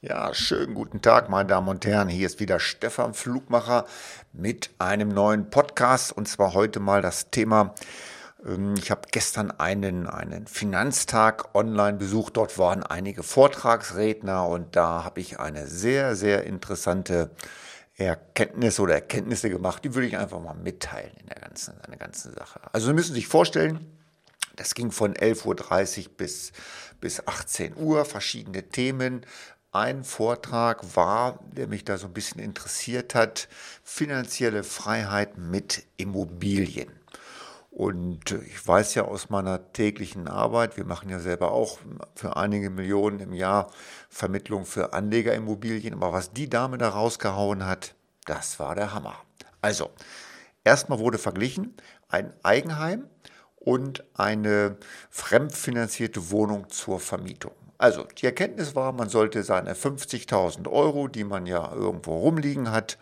Ja, schönen guten Tag, meine Damen und Herren. Hier ist wieder Stefan Flugmacher mit einem neuen Podcast und zwar heute mal das Thema. ähm, Ich habe gestern einen, einen Finanztag online besucht. Dort waren einige Vortragsredner und da habe ich eine sehr, sehr interessante Erkenntnis oder Erkenntnisse gemacht. Die würde ich einfach mal mitteilen in der ganzen, in der ganzen Sache. Also Sie müssen sich vorstellen, das ging von 11.30 Uhr bis, bis 18 Uhr, verschiedene Themen, ein Vortrag war, der mich da so ein bisschen interessiert hat, finanzielle Freiheit mit Immobilien. Und ich weiß ja aus meiner täglichen Arbeit, wir machen ja selber auch für einige Millionen im Jahr Vermittlung für Anlegerimmobilien, aber was die Dame da rausgehauen hat, das war der Hammer. Also, erstmal wurde verglichen ein Eigenheim und eine fremdfinanzierte Wohnung zur Vermietung. Also die Erkenntnis war, man sollte seine 50.000 Euro, die man ja irgendwo rumliegen hat,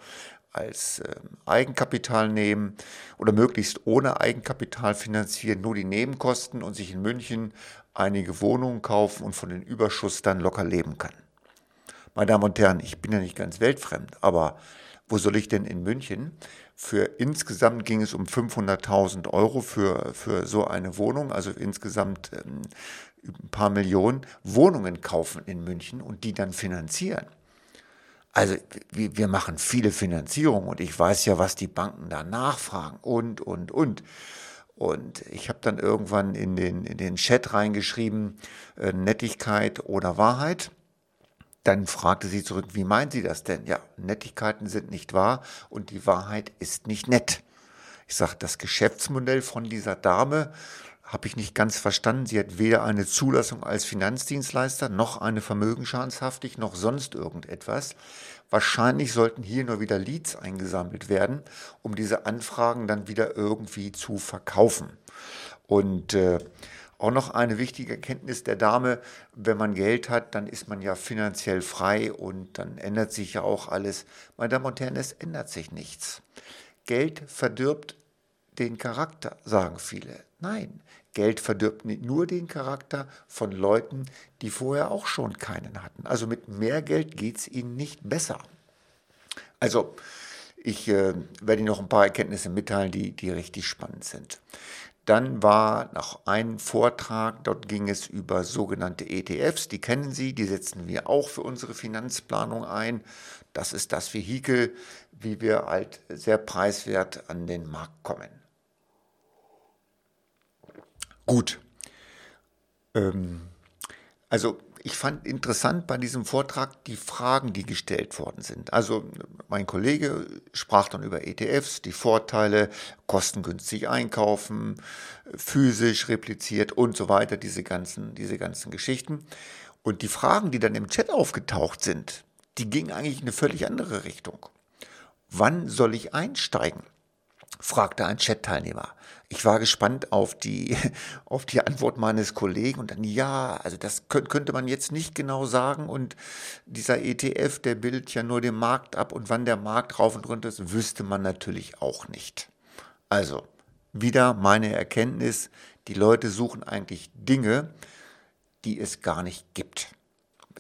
als äh, Eigenkapital nehmen oder möglichst ohne Eigenkapital finanzieren, nur die Nebenkosten und sich in München einige Wohnungen kaufen und von den Überschuss dann locker leben kann. Meine Damen und Herren, ich bin ja nicht ganz weltfremd, aber wo soll ich denn in München? Für insgesamt ging es um 500.000 Euro für, für so eine Wohnung, also insgesamt ähm, ein paar Millionen Wohnungen kaufen in München und die dann finanzieren. Also wir machen viele Finanzierungen und ich weiß ja, was die Banken da nachfragen und, und, und. Und ich habe dann irgendwann in den, in den Chat reingeschrieben, äh, Nettigkeit oder Wahrheit. Dann fragte sie zurück, wie meinen Sie das denn? Ja, Nettigkeiten sind nicht wahr und die Wahrheit ist nicht nett. Ich sage, das Geschäftsmodell von dieser Dame habe ich nicht ganz verstanden. Sie hat weder eine Zulassung als Finanzdienstleister noch eine Vermögensschadenshaftig noch sonst irgendetwas. Wahrscheinlich sollten hier nur wieder Leads eingesammelt werden, um diese Anfragen dann wieder irgendwie zu verkaufen. Und äh, auch noch eine wichtige Erkenntnis der Dame, wenn man Geld hat, dann ist man ja finanziell frei und dann ändert sich ja auch alles. Meine Damen und Herren, es ändert sich nichts. Geld verdirbt den Charakter, sagen viele. Nein, Geld verdirbt nur den Charakter von Leuten, die vorher auch schon keinen hatten. Also mit mehr Geld geht es ihnen nicht besser. Also ich äh, werde Ihnen noch ein paar Erkenntnisse mitteilen, die, die richtig spannend sind. Dann war noch ein Vortrag, dort ging es über sogenannte ETFs, die kennen Sie, die setzen wir auch für unsere Finanzplanung ein. Das ist das Vehikel, wie wir halt sehr preiswert an den Markt kommen. Gut. Ähm, also ich fand interessant bei diesem Vortrag die Fragen, die gestellt worden sind. Also mein Kollege sprach dann über ETFs, die Vorteile, kostengünstig einkaufen, physisch repliziert und so weiter, diese ganzen, diese ganzen Geschichten. Und die Fragen, die dann im Chat aufgetaucht sind, die gingen eigentlich in eine völlig andere Richtung. Wann soll ich einsteigen? fragte ein Chat-Teilnehmer. Ich war gespannt auf die, auf die Antwort meines Kollegen und dann, ja, also das könnte man jetzt nicht genau sagen und dieser ETF, der bildet ja nur den Markt ab und wann der Markt rauf und runter ist, wüsste man natürlich auch nicht. Also, wieder meine Erkenntnis, die Leute suchen eigentlich Dinge, die es gar nicht gibt.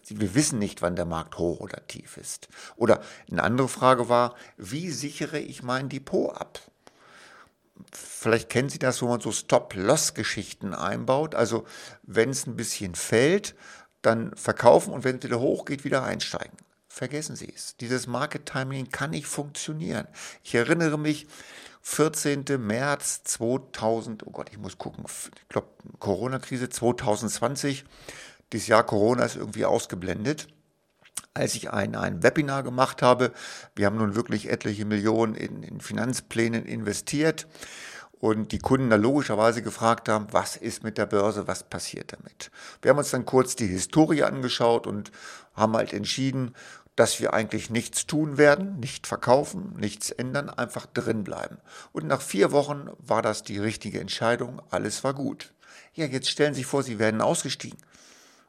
Wir wissen nicht, wann der Markt hoch oder tief ist. Oder eine andere Frage war, wie sichere ich mein Depot ab? Vielleicht kennen Sie das, wo man so Stop-Loss-Geschichten einbaut. Also wenn es ein bisschen fällt, dann verkaufen und wenn es wieder hochgeht, wieder einsteigen. Vergessen Sie es. Dieses Market Timing kann nicht funktionieren. Ich erinnere mich, 14. März 2000, oh Gott, ich muss gucken, ich glaube Corona-Krise 2020. Dieses Jahr Corona ist irgendwie ausgeblendet als ich ein, ein Webinar gemacht habe. Wir haben nun wirklich etliche Millionen in, in Finanzplänen investiert und die Kunden da logischerweise gefragt haben, was ist mit der Börse, was passiert damit. Wir haben uns dann kurz die Historie angeschaut und haben halt entschieden, dass wir eigentlich nichts tun werden, nicht verkaufen, nichts ändern, einfach drin bleiben. Und nach vier Wochen war das die richtige Entscheidung, alles war gut. Ja, jetzt stellen Sie sich vor, Sie werden ausgestiegen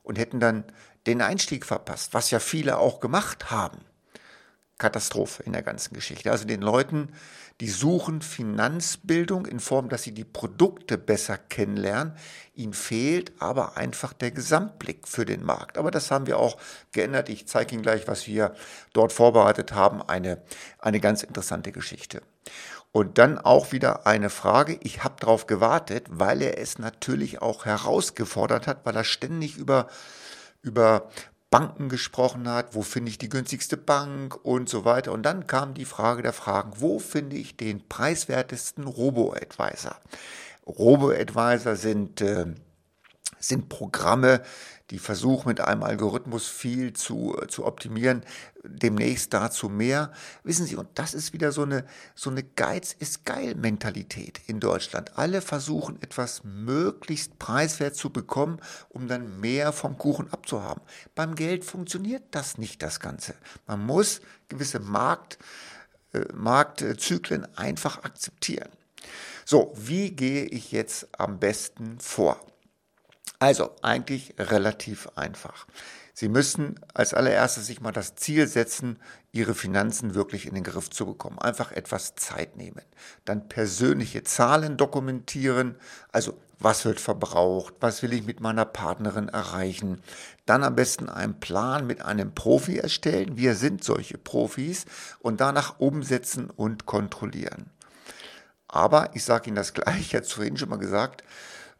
und hätten dann den Einstieg verpasst, was ja viele auch gemacht haben. Katastrophe in der ganzen Geschichte. Also den Leuten, die suchen Finanzbildung in Form, dass sie die Produkte besser kennenlernen. Ihnen fehlt aber einfach der Gesamtblick für den Markt. Aber das haben wir auch geändert. Ich zeige Ihnen gleich, was wir dort vorbereitet haben. Eine, eine ganz interessante Geschichte. Und dann auch wieder eine Frage. Ich habe darauf gewartet, weil er es natürlich auch herausgefordert hat, weil er ständig über über Banken gesprochen hat, wo finde ich die günstigste Bank und so weiter. Und dann kam die Frage der Fragen, wo finde ich den preiswertesten Robo-Advisor? Robo-Advisor sind, äh, sind Programme, die versuchen mit einem Algorithmus viel zu, zu optimieren, demnächst dazu mehr. Wissen Sie, und das ist wieder so eine, so eine Geiz ist geil Mentalität in Deutschland. Alle versuchen etwas möglichst preiswert zu bekommen, um dann mehr vom Kuchen abzuhaben. Beim Geld funktioniert das nicht, das Ganze. Man muss gewisse Markt, äh, Marktzyklen einfach akzeptieren. So, wie gehe ich jetzt am besten vor? Also eigentlich relativ einfach. Sie müssen als allererstes sich mal das Ziel setzen, Ihre Finanzen wirklich in den Griff zu bekommen. Einfach etwas Zeit nehmen. Dann persönliche Zahlen dokumentieren. Also was wird verbraucht? Was will ich mit meiner Partnerin erreichen? Dann am besten einen Plan mit einem Profi erstellen. Wir sind solche Profis und danach umsetzen und kontrollieren. Aber ich sage Ihnen das gleich, ich hatte es vorhin schon mal gesagt,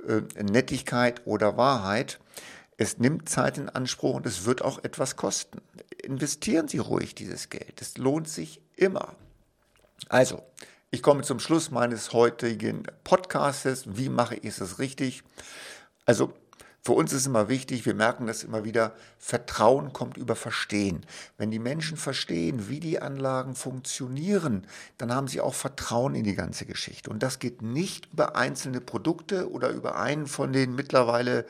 äh, Nettigkeit oder Wahrheit. Es nimmt Zeit in Anspruch und es wird auch etwas kosten. Investieren Sie ruhig dieses Geld. Es lohnt sich immer. Also, ich komme zum Schluss meines heutigen Podcasts. Wie mache ich es richtig? Also, für uns ist immer wichtig, wir merken das immer wieder, Vertrauen kommt über Verstehen. Wenn die Menschen verstehen, wie die Anlagen funktionieren, dann haben sie auch Vertrauen in die ganze Geschichte. Und das geht nicht über einzelne Produkte oder über einen von den mittlerweile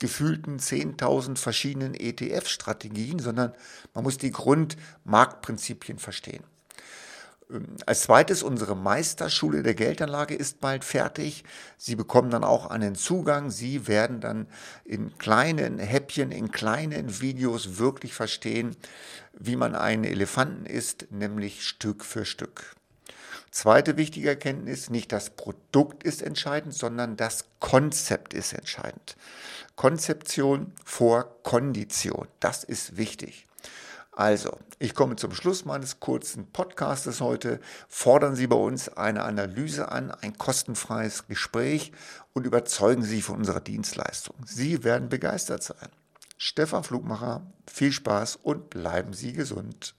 gefühlten 10.000 verschiedenen ETF-Strategien, sondern man muss die Grundmarktprinzipien verstehen. Ähm, als zweites, unsere Meisterschule der Geldanlage ist bald fertig. Sie bekommen dann auch einen Zugang. Sie werden dann in kleinen Häppchen, in kleinen Videos wirklich verstehen, wie man einen Elefanten isst, nämlich Stück für Stück. Zweite wichtige Erkenntnis, nicht das Produkt ist entscheidend, sondern das Konzept ist entscheidend. Konzeption vor Kondition, das ist wichtig. Also, ich komme zum Schluss meines kurzen Podcastes heute. Fordern Sie bei uns eine Analyse an, ein kostenfreies Gespräch und überzeugen Sie von unserer Dienstleistung. Sie werden begeistert sein. Stefan Flugmacher, viel Spaß und bleiben Sie gesund.